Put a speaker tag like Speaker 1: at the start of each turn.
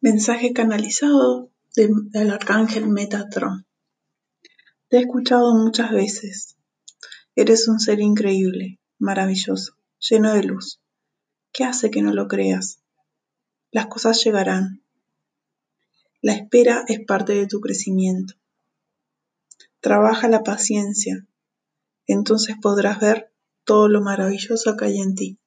Speaker 1: Mensaje canalizado del arcángel Metatron. Te he escuchado muchas veces. Eres un ser increíble, maravilloso, lleno de luz. ¿Qué hace que no lo creas? Las cosas llegarán. La espera es parte de tu crecimiento. Trabaja la paciencia, entonces podrás ver todo lo maravilloso que hay en ti.